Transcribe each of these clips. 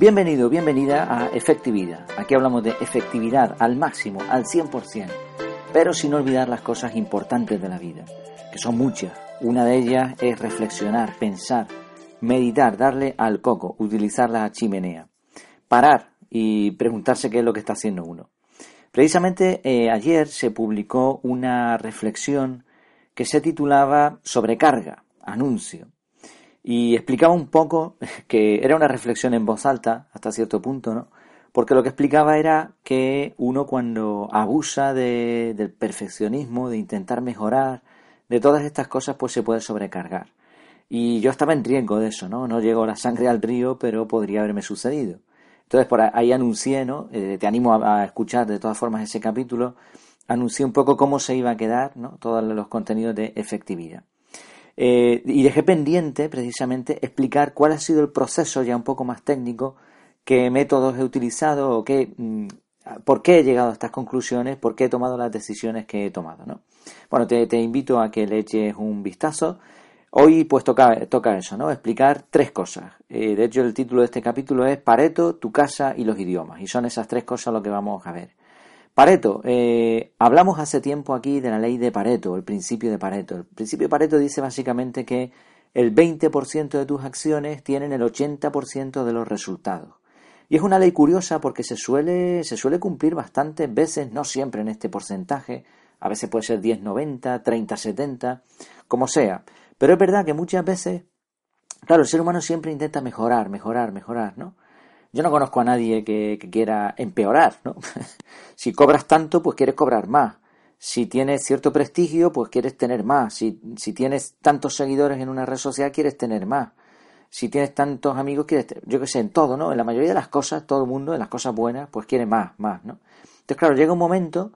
Bienvenido, bienvenida a Efectividad. Aquí hablamos de efectividad al máximo, al 100%, pero sin olvidar las cosas importantes de la vida, que son muchas. Una de ellas es reflexionar, pensar, meditar, darle al coco, utilizar la chimenea, parar y preguntarse qué es lo que está haciendo uno. Precisamente eh, ayer se publicó una reflexión que se titulaba Sobrecarga, anuncio y explicaba un poco que era una reflexión en voz alta hasta cierto punto, ¿no? Porque lo que explicaba era que uno cuando abusa de, del perfeccionismo, de intentar mejorar, de todas estas cosas, pues se puede sobrecargar. Y yo estaba en riesgo de eso, ¿no? No llegó la sangre al río, pero podría haberme sucedido. Entonces, por ahí anuncié, ¿no? Eh, te animo a, a, escuchar de todas formas ese capítulo. Anuncié un poco cómo se iba a quedar, ¿no? Todos los contenidos de efectividad. Eh, y dejé pendiente precisamente explicar cuál ha sido el proceso ya un poco más técnico, qué métodos he utilizado o qué, mm, por qué he llegado a estas conclusiones, por qué he tomado las decisiones que he tomado. ¿no? Bueno, te, te invito a que le eches un vistazo. Hoy pues toca, toca eso, ¿no? Explicar tres cosas. Eh, de hecho el título de este capítulo es Pareto, tu casa y los idiomas. Y son esas tres cosas lo que vamos a ver. Pareto, eh, hablamos hace tiempo aquí de la ley de Pareto, el principio de Pareto. El principio de Pareto dice básicamente que el 20% de tus acciones tienen el 80% de los resultados. Y es una ley curiosa porque se suele, se suele cumplir bastantes veces, no siempre en este porcentaje, a veces puede ser 10-90, 30-70, como sea. Pero es verdad que muchas veces, claro, el ser humano siempre intenta mejorar, mejorar, mejorar, ¿no? Yo no conozco a nadie que, quiera empeorar, ¿no? si cobras tanto, pues quieres cobrar más. Si tienes cierto prestigio, pues quieres tener más. Si, si tienes tantos seguidores en una red social, quieres tener más. Si tienes tantos amigos, quieres, yo qué sé, en todo, ¿no? En la mayoría de las cosas, todo el mundo, en las cosas buenas, pues quiere más, más, ¿no? Entonces, claro, llega un momento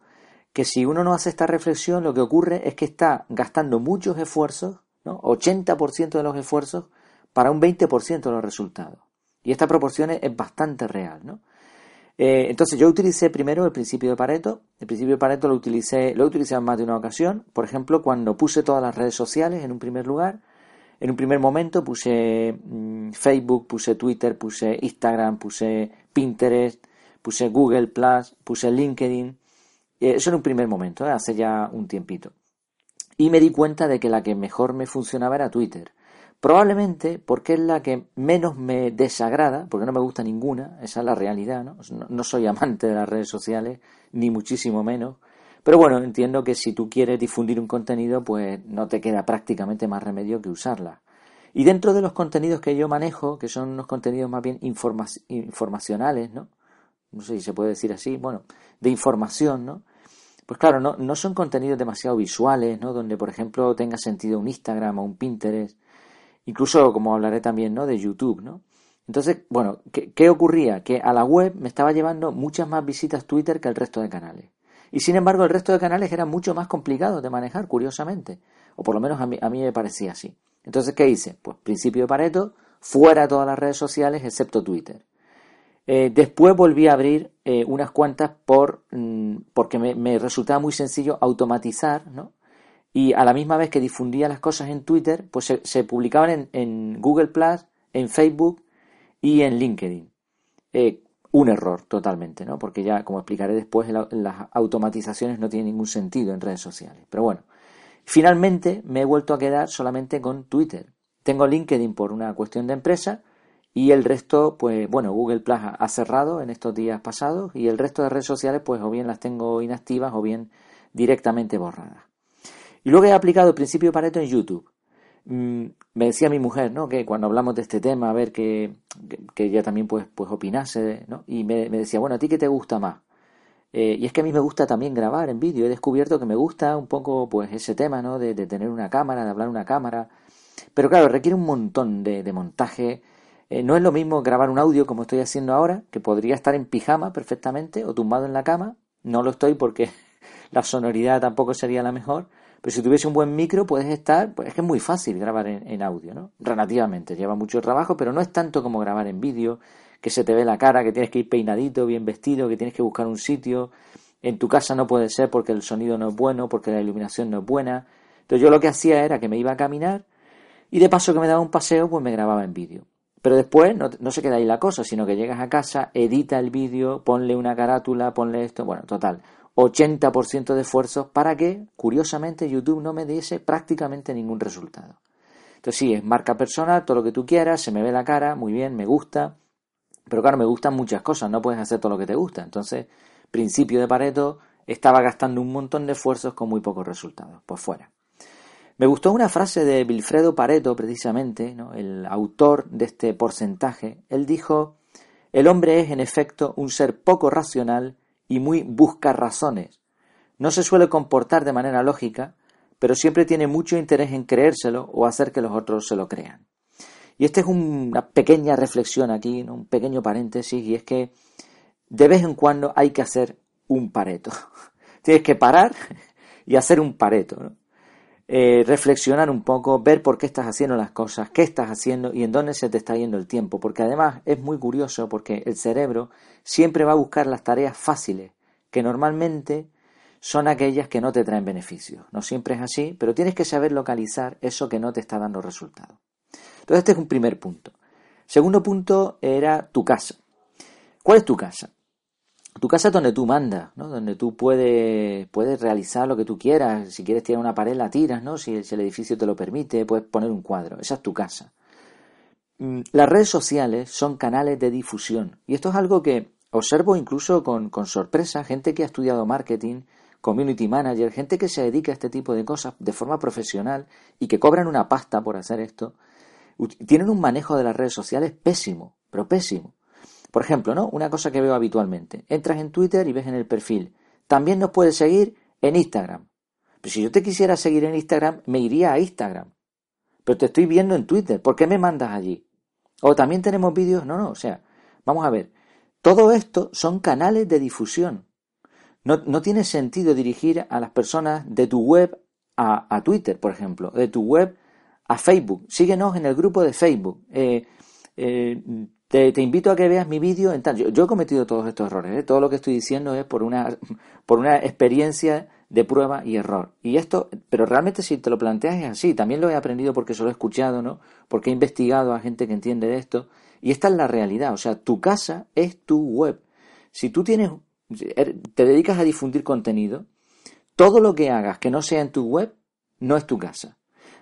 que si uno no hace esta reflexión, lo que ocurre es que está gastando muchos esfuerzos, ¿no? 80% de los esfuerzos para un 20% de los resultados. Y esta proporción es bastante real, ¿no? Eh, entonces yo utilicé primero el principio de Pareto. El principio de Pareto lo utilicé, lo he en más de una ocasión. Por ejemplo, cuando puse todas las redes sociales en un primer lugar. En un primer momento puse mm, Facebook, puse Twitter, puse Instagram, puse Pinterest, puse Google Plus, puse LinkedIn. Eh, eso en un primer momento, ¿eh? hace ya un tiempito. Y me di cuenta de que la que mejor me funcionaba era Twitter. Probablemente porque es la que menos me desagrada, porque no me gusta ninguna, esa es la realidad, ¿no? No soy amante de las redes sociales, ni muchísimo menos. Pero bueno, entiendo que si tú quieres difundir un contenido, pues no te queda prácticamente más remedio que usarla. Y dentro de los contenidos que yo manejo, que son unos contenidos más bien informacionales, ¿no? No sé si se puede decir así, bueno, de información, ¿no? Pues claro, no, no son contenidos demasiado visuales, ¿no? Donde, por ejemplo, tenga sentido un Instagram o un Pinterest incluso como hablaré también, ¿no? De YouTube, ¿no? Entonces, bueno, ¿qué, ocurría? Que a la web me estaba llevando muchas más visitas Twitter que el resto de canales. Y sin embargo, el resto de canales eran mucho más complicados de manejar, curiosamente. O por lo menos a mí, a mí me parecía así. Entonces, ¿qué hice? Pues principio de Pareto, fuera todas las redes sociales excepto Twitter. Eh, después volví a abrir eh, unas cuantas por, mm, porque me, me, resultaba muy sencillo automatizar, ¿no? Y a la misma vez que difundía las cosas en Twitter, pues se, publicaban en, Google Plus, en Facebook y en LinkedIn. Eh, un error totalmente, ¿no? Porque ya, como explicaré después, las automatizaciones no tienen ningún sentido en redes sociales. Pero bueno, finalmente me he vuelto a quedar solamente con Twitter. Tengo LinkedIn por una cuestión de empresa y el resto, pues bueno, Google Plus ha cerrado en estos días pasados y el resto de redes sociales, pues o bien las tengo inactivas o bien directamente borradas. Y luego he aplicado el principio de Pareto en YouTube. Mm, me decía mi mujer, ¿no? Que cuando hablamos de este tema, a ver que, que, ella también pues, pues opinase, ¿no? Y me, decía, bueno, ¿a ti qué te gusta más? Eh, y es que a mí me gusta también grabar en vídeo. He descubierto que me gusta un poco pues ese tema, ¿no? De, tener una cámara, de hablar una cámara. Pero claro, requiere un montón de, montaje. Eh, no es lo mismo grabar un audio como estoy haciendo ahora, que podría estar en pijama perfectamente o tumbado en la cama. No lo estoy porque la sonoridad tampoco sería la mejor. Pero si tuviese un buen micro, puedes estar, pues es que es muy fácil grabar en, audio, ¿no? Relativamente, lleva mucho trabajo, pero no es tanto como grabar en vídeo, que se te ve la cara, que tienes que ir peinadito, bien vestido, que tienes que buscar un sitio. En tu casa no puede ser porque el sonido no es bueno, porque la iluminación no es buena. Entonces yo lo que hacía era que me iba a caminar y de paso que me daba un paseo, pues me grababa en vídeo. Pero después no, no, se queda ahí la cosa, sino que llegas a casa, edita el vídeo, ponle una carátula, ponle esto, bueno, total, 80% de esfuerzos para que, curiosamente, YouTube no me diese prácticamente ningún resultado. Entonces sí, es marca personal, todo lo que tú quieras, se me ve la cara, muy bien, me gusta, pero claro, me gustan muchas cosas, no puedes hacer todo lo que te gusta. Entonces, principio de Pareto, estaba gastando un montón de esfuerzos con muy pocos resultados. Pues fuera. Me gustó una frase de Wilfredo Pareto, precisamente, el autor de este porcentaje. Él dijo, el hombre es en efecto un ser poco racional y muy busca razones. No se suele comportar de manera lógica, pero siempre tiene mucho interés en creérselo o hacer que los otros se lo crean. Y esta es una pequeña reflexión aquí, un pequeño paréntesis, y es que de vez en cuando hay que hacer un pareto. Tienes que parar y hacer un pareto. Eh, reflexionar un poco, ver por qué estás haciendo las cosas, qué estás haciendo y en dónde se te está yendo el tiempo. Porque además es muy curioso porque el cerebro siempre va a buscar las tareas fáciles, que normalmente son aquellas que no te traen beneficios. No siempre es así, pero tienes que saber localizar eso que no te está dando resultados. Entonces este es un primer punto. Segundo punto era tu casa. ¿Cuál es tu casa? Tu casa es donde tú mandas, ¿no? Donde tú puedes, puedes realizar lo que tú quieras. Si quieres tirar una pared, la tiras, ¿no? Si, el edificio te lo permite, puedes poner un cuadro. Esa es tu casa. Mm, las redes sociales son canales de difusión. Y esto es algo que observo incluso con, con sorpresa. Gente que ha estudiado marketing, community manager, gente que se dedica a este tipo de cosas de forma profesional y que cobran una pasta por hacer esto, tienen un manejo de las redes sociales pésimo, pero pésimo. Por ejemplo, ¿no? Una cosa que veo habitualmente. Entras en Twitter y ves en el perfil. También nos puedes seguir en Instagram. Pero si yo te quisiera seguir en Instagram, me iría a Instagram. Pero te estoy viendo en Twitter. ¿Por qué me mandas allí? O también tenemos vídeos. No, no, o sea, vamos a ver. Todo esto son canales de difusión. No, no tiene sentido dirigir a las personas de tu web a, a, Twitter, por ejemplo, de tu web a Facebook. Síguenos en el grupo de Facebook. Eh, eh, te, invito a que veas mi vídeo en tal. Yo, he cometido todos estos errores. ¿eh? Todo lo que estoy diciendo es por una, por una experiencia de prueba y error. Y esto, pero realmente si te lo planteas es así. También lo he aprendido porque se lo he escuchado, ¿no? Porque he investigado a gente que entiende de esto. Y esta es la realidad. O sea, tu casa es tu web. Si tú tienes, er, te dedicas a difundir contenido, todo lo que hagas que no sea en tu web no es tu casa.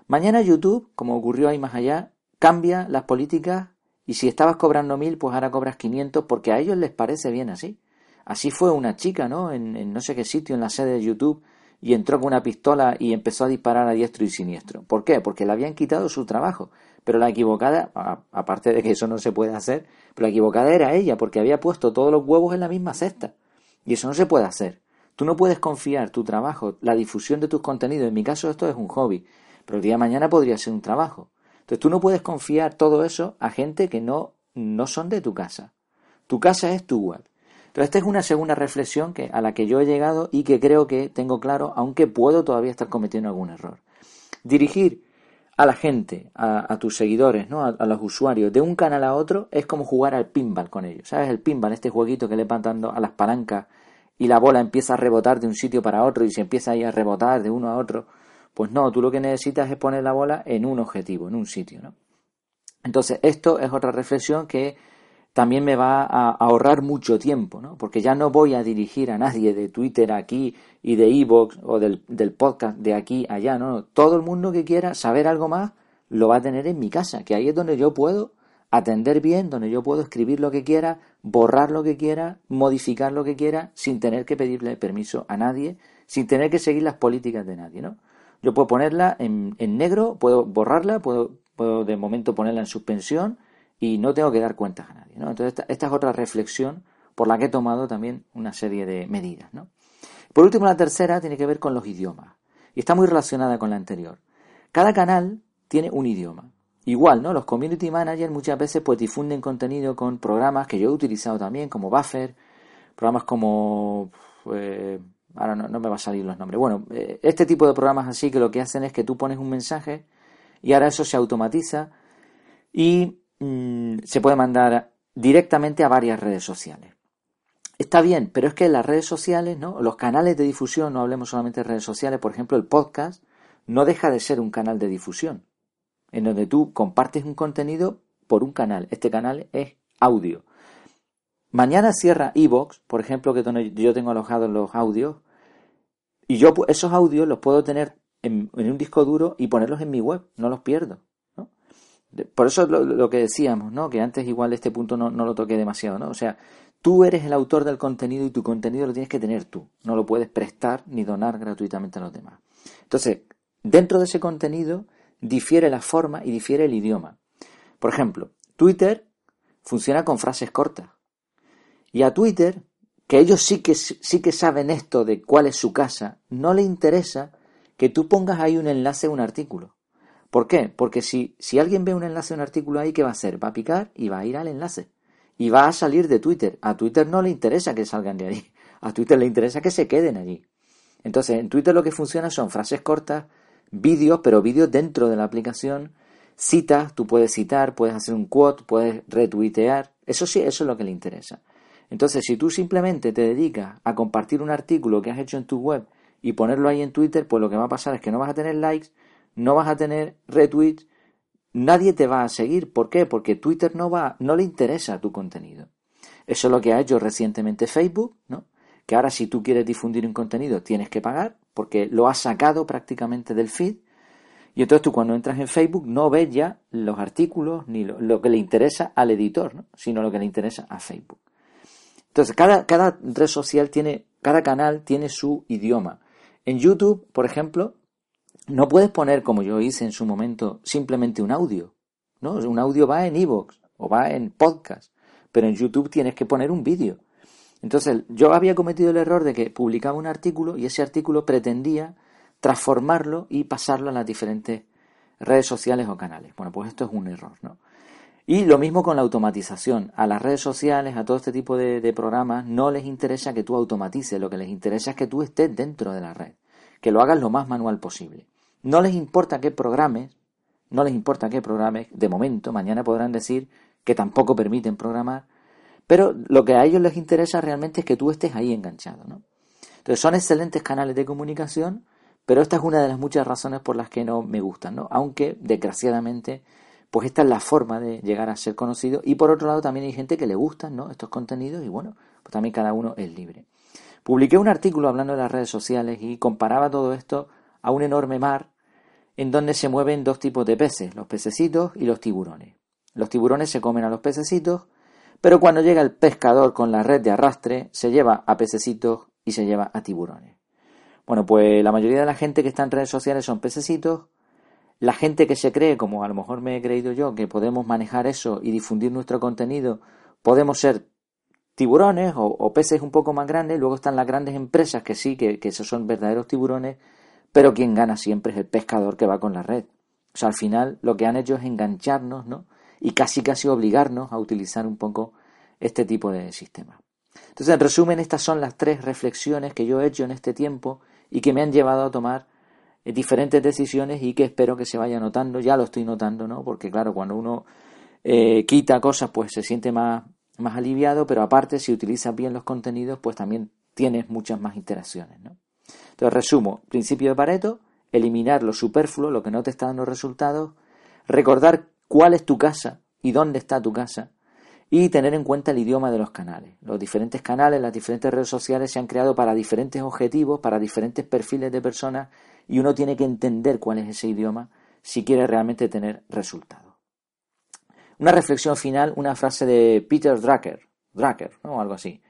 Mañana YouTube, como ocurrió ahí más allá, cambia las políticas y si estabas cobrando mil, pues ahora cobras 500 porque a ellos les parece bien así. Así fue una chica, ¿no? En, no sé qué sitio, en la sede de YouTube, y entró con una pistola y empezó a disparar a diestro y siniestro. ¿Por qué? Porque le habían quitado su trabajo. Pero la equivocada, aparte de que eso no se puede hacer, pero la equivocada era ella, porque había puesto todos los huevos en la misma cesta. Y eso no se puede hacer. Tú no puedes confiar tu trabajo, la difusión de tus contenidos. En mi caso esto es un hobby, pero el día de mañana podría ser un trabajo. Entonces tú no puedes confiar todo eso a gente que no, no son de tu casa. Tu casa es tu web. Entonces esta es una segunda reflexión que, a la que yo he llegado y que creo que tengo claro, aunque puedo todavía estar cometiendo algún error. Dirigir a la gente, a, tus seguidores, ¿no? A, los usuarios, de un canal a otro, es como jugar al pinball con ellos. ¿Sabes? El pinball, este jueguito que le van dando a las palancas y la bola empieza a rebotar de un sitio para otro y se empieza ahí a rebotar de uno a otro. Pues no, tú lo que necesitas es poner la bola en un objetivo, en un sitio, ¿no? Entonces, esto es otra reflexión que también me va a ahorrar mucho tiempo, ¿no? Porque ya no voy a dirigir a nadie de Twitter aquí y de Evox o del, del, podcast de aquí allá, ¿no? Todo el mundo que quiera saber algo más lo va a tener en mi casa, que ahí es donde yo puedo atender bien, donde yo puedo escribir lo que quiera, borrar lo que quiera, modificar lo que quiera, sin tener que pedirle permiso a nadie, sin tener que seguir las políticas de nadie, ¿no? Yo puedo ponerla en, negro, puedo borrarla, puedo, puedo, de momento ponerla en suspensión y no tengo que dar cuentas a nadie. ¿no? Entonces, esta, es otra reflexión por la que he tomado también una serie de medidas. ¿no? Por último, la tercera tiene que ver con los idiomas y está muy relacionada con la anterior. Cada canal tiene un idioma. Igual, ¿no? Los community managers muchas veces pues difunden contenido con programas que yo he utilizado también, como Buffer, programas como eh, ahora no, me va a salir los nombres. Bueno, eh, este tipo de programas así que lo que hacen es que tú pones un mensaje y ahora eso se automatiza y mm, se puede mandar directamente a varias redes sociales. Está bien, pero es que las redes sociales, ¿no? Los canales de difusión, no hablemos solamente de redes sociales, por ejemplo, el podcast no deja de ser un canal de difusión, en donde tú compartes un contenido por un canal. Este canal es audio. Mañana cierra Evox, por ejemplo, que yo tengo alojados los audios, y yo esos audios los puedo tener en, un disco duro y ponerlos en mi web, no los pierdo. Por eso es lo, que decíamos, ¿no? Que antes igual este punto no, no lo toqué demasiado, ¿no? O sea, tú eres el autor del contenido y tu contenido lo tienes que tener tú. No lo puedes prestar ni donar gratuitamente a los demás. Entonces, dentro de ese contenido difiere la forma y difiere el idioma. Por ejemplo, Twitter funciona con frases cortas. Y a Twitter, que ellos sí que, sí que saben esto de cuál es su casa, no le interesa que tú pongas ahí un enlace a un artículo. ¿Por qué? Porque si, si alguien ve un enlace a un artículo ahí, ¿qué va a hacer? Va a picar y va a ir al enlace. Y va a salir de Twitter. A Twitter no le interesa que salgan de ahí. A Twitter le interesa que se queden allí. Entonces, en Twitter lo que funciona son frases cortas, vídeos, pero vídeos dentro de la aplicación, citas, tú puedes citar, puedes hacer un quote, puedes retuitear. Eso sí, eso es lo que le interesa. Entonces, si tú simplemente te dedicas a compartir un artículo que has hecho en tu web y ponerlo ahí en Twitter, pues lo que va a pasar es que no vas a tener likes, no vas a tener retweets, nadie te va a seguir. ¿Por qué? Porque Twitter no va, no le interesa tu contenido. Eso es lo que ha hecho recientemente Facebook, ¿no? Que ahora si tú quieres difundir un contenido tienes que pagar porque lo has sacado prácticamente del feed. Y entonces tú cuando entras en Facebook no ves ya los artículos ni lo, lo que le interesa al editor, ¿no? sino lo que le interesa a Facebook. Entonces, cada, cada red social tiene, cada canal tiene su idioma. En YouTube, por ejemplo, no puedes poner, como yo hice en su momento, simplemente un audio. ¿no? Un audio va en iVoox o va en podcast, pero en YouTube tienes que poner un vídeo. Entonces, yo había cometido el error de que publicaba un artículo y ese artículo pretendía transformarlo y pasarlo a las diferentes redes sociales o canales. Bueno, pues esto es un error, ¿no? Y lo mismo con la automatización. A las redes sociales, a todo este tipo de, programas, no les interesa que tú automatices, lo que les interesa es que tú estés dentro de la red, que lo hagas lo más manual posible. No les importa qué programes, no les importa qué programes, de momento, mañana podrán decir que tampoco permiten programar, pero lo que a ellos les interesa realmente es que tú estés ahí enganchado, ¿no? Entonces son excelentes canales de comunicación, pero esta es una de las muchas razones por las que no me gustan, ¿no? Aunque, desgraciadamente, pues esta es la forma de llegar a ser conocido. Y por otro lado también hay gente que le gustan ¿no? estos contenidos y bueno, pues también cada uno es libre. Publiqué un artículo hablando de las redes sociales y comparaba todo esto a un enorme mar en donde se mueven dos tipos de peces, los pececitos y los tiburones. Los tiburones se comen a los pececitos, pero cuando llega el pescador con la red de arrastre, se lleva a pececitos y se lleva a tiburones. Bueno, pues la mayoría de la gente que está en redes sociales son pececitos, la gente que se cree, como a lo mejor me he creído yo, que podemos manejar eso y difundir nuestro contenido, podemos ser tiburones o, peces un poco más grandes, luego están las grandes empresas que sí, que, esos son verdaderos tiburones, pero quien gana siempre es el pescador que va con la red. O sea, al final lo que han hecho es engancharnos, ¿no? Y casi casi obligarnos a utilizar un poco este tipo de sistema. Entonces, en resumen, estas son las tres reflexiones que yo he hecho en este tiempo y que me han llevado a tomar diferentes decisiones y que espero que se vaya notando, ya lo estoy notando, ¿no? Porque claro, cuando uno eh, quita cosas, pues se siente más, más aliviado, pero aparte, si utilizas bien los contenidos, pues también tienes muchas más interacciones, ¿no? Entonces, resumo, principio de Pareto, eliminar lo superfluo, lo que no te está dando resultados, recordar cuál es tu casa y dónde está tu casa, y tener en cuenta el idioma de los canales. Los diferentes canales, las diferentes redes sociales se han creado para diferentes objetivos, para diferentes perfiles de personas y uno tiene que entender cuál es ese idioma si quiere realmente tener resultados. Una reflexión final, una frase de Peter Drucker, Drucker, ¿no? algo así.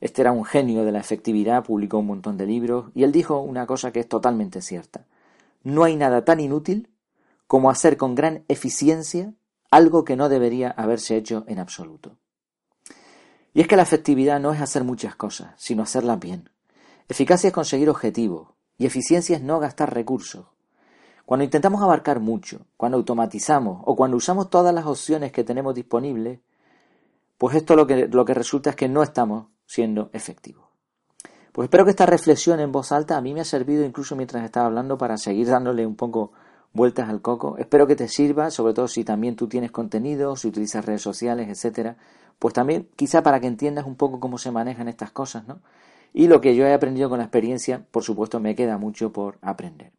Este era un genio de la efectividad, publicó un montón de libros y él dijo una cosa que es totalmente cierta. No hay nada tan inútil como hacer con gran eficiencia algo que no debería haberse hecho en absoluto. Y es que la efectividad no es hacer muchas cosas, sino hacerlas bien. Eficacia es conseguir objetivos, y eficiencia es no gastar recursos. Cuando intentamos abarcar mucho, cuando automatizamos o cuando usamos todas las opciones que tenemos disponibles, pues esto lo que, lo que resulta es que no estamos siendo efectivos. Pues espero que esta reflexión en voz alta a mí me ha servido incluso mientras estaba hablando para seguir dándole un poco vueltas al coco. Espero que te sirva, sobre todo si también tú tienes contenido, si utilizas redes sociales, etcétera. Pues también quizá para que entiendas un poco cómo se manejan estas cosas, ¿no? Y lo que yo he aprendido con la experiencia, por supuesto, me queda mucho por aprender.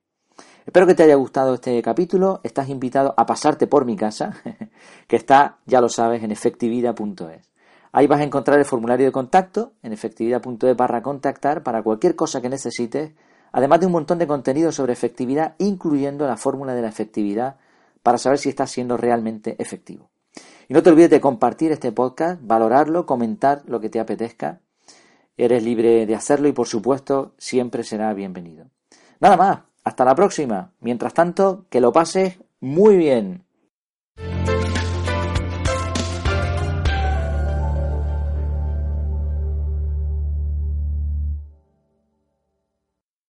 Espero que te haya gustado este capítulo. Estás invitado a pasarte por mi casa, que está, ya lo sabes, en efectividad.es. Ahí vas a encontrar el formulario de contacto en efectividad.es barra contactar para cualquier cosa que necesites, además de un montón de contenido sobre efectividad, incluyendo la fórmula de la efectividad para saber si estás siendo realmente efectivo. Y no te olvides de compartir este podcast, valorarlo, comentar lo que te apetezca. Eres libre de hacerlo y por supuesto siempre será bienvenido. Nada más, hasta la próxima. Mientras tanto, que lo pases muy bien.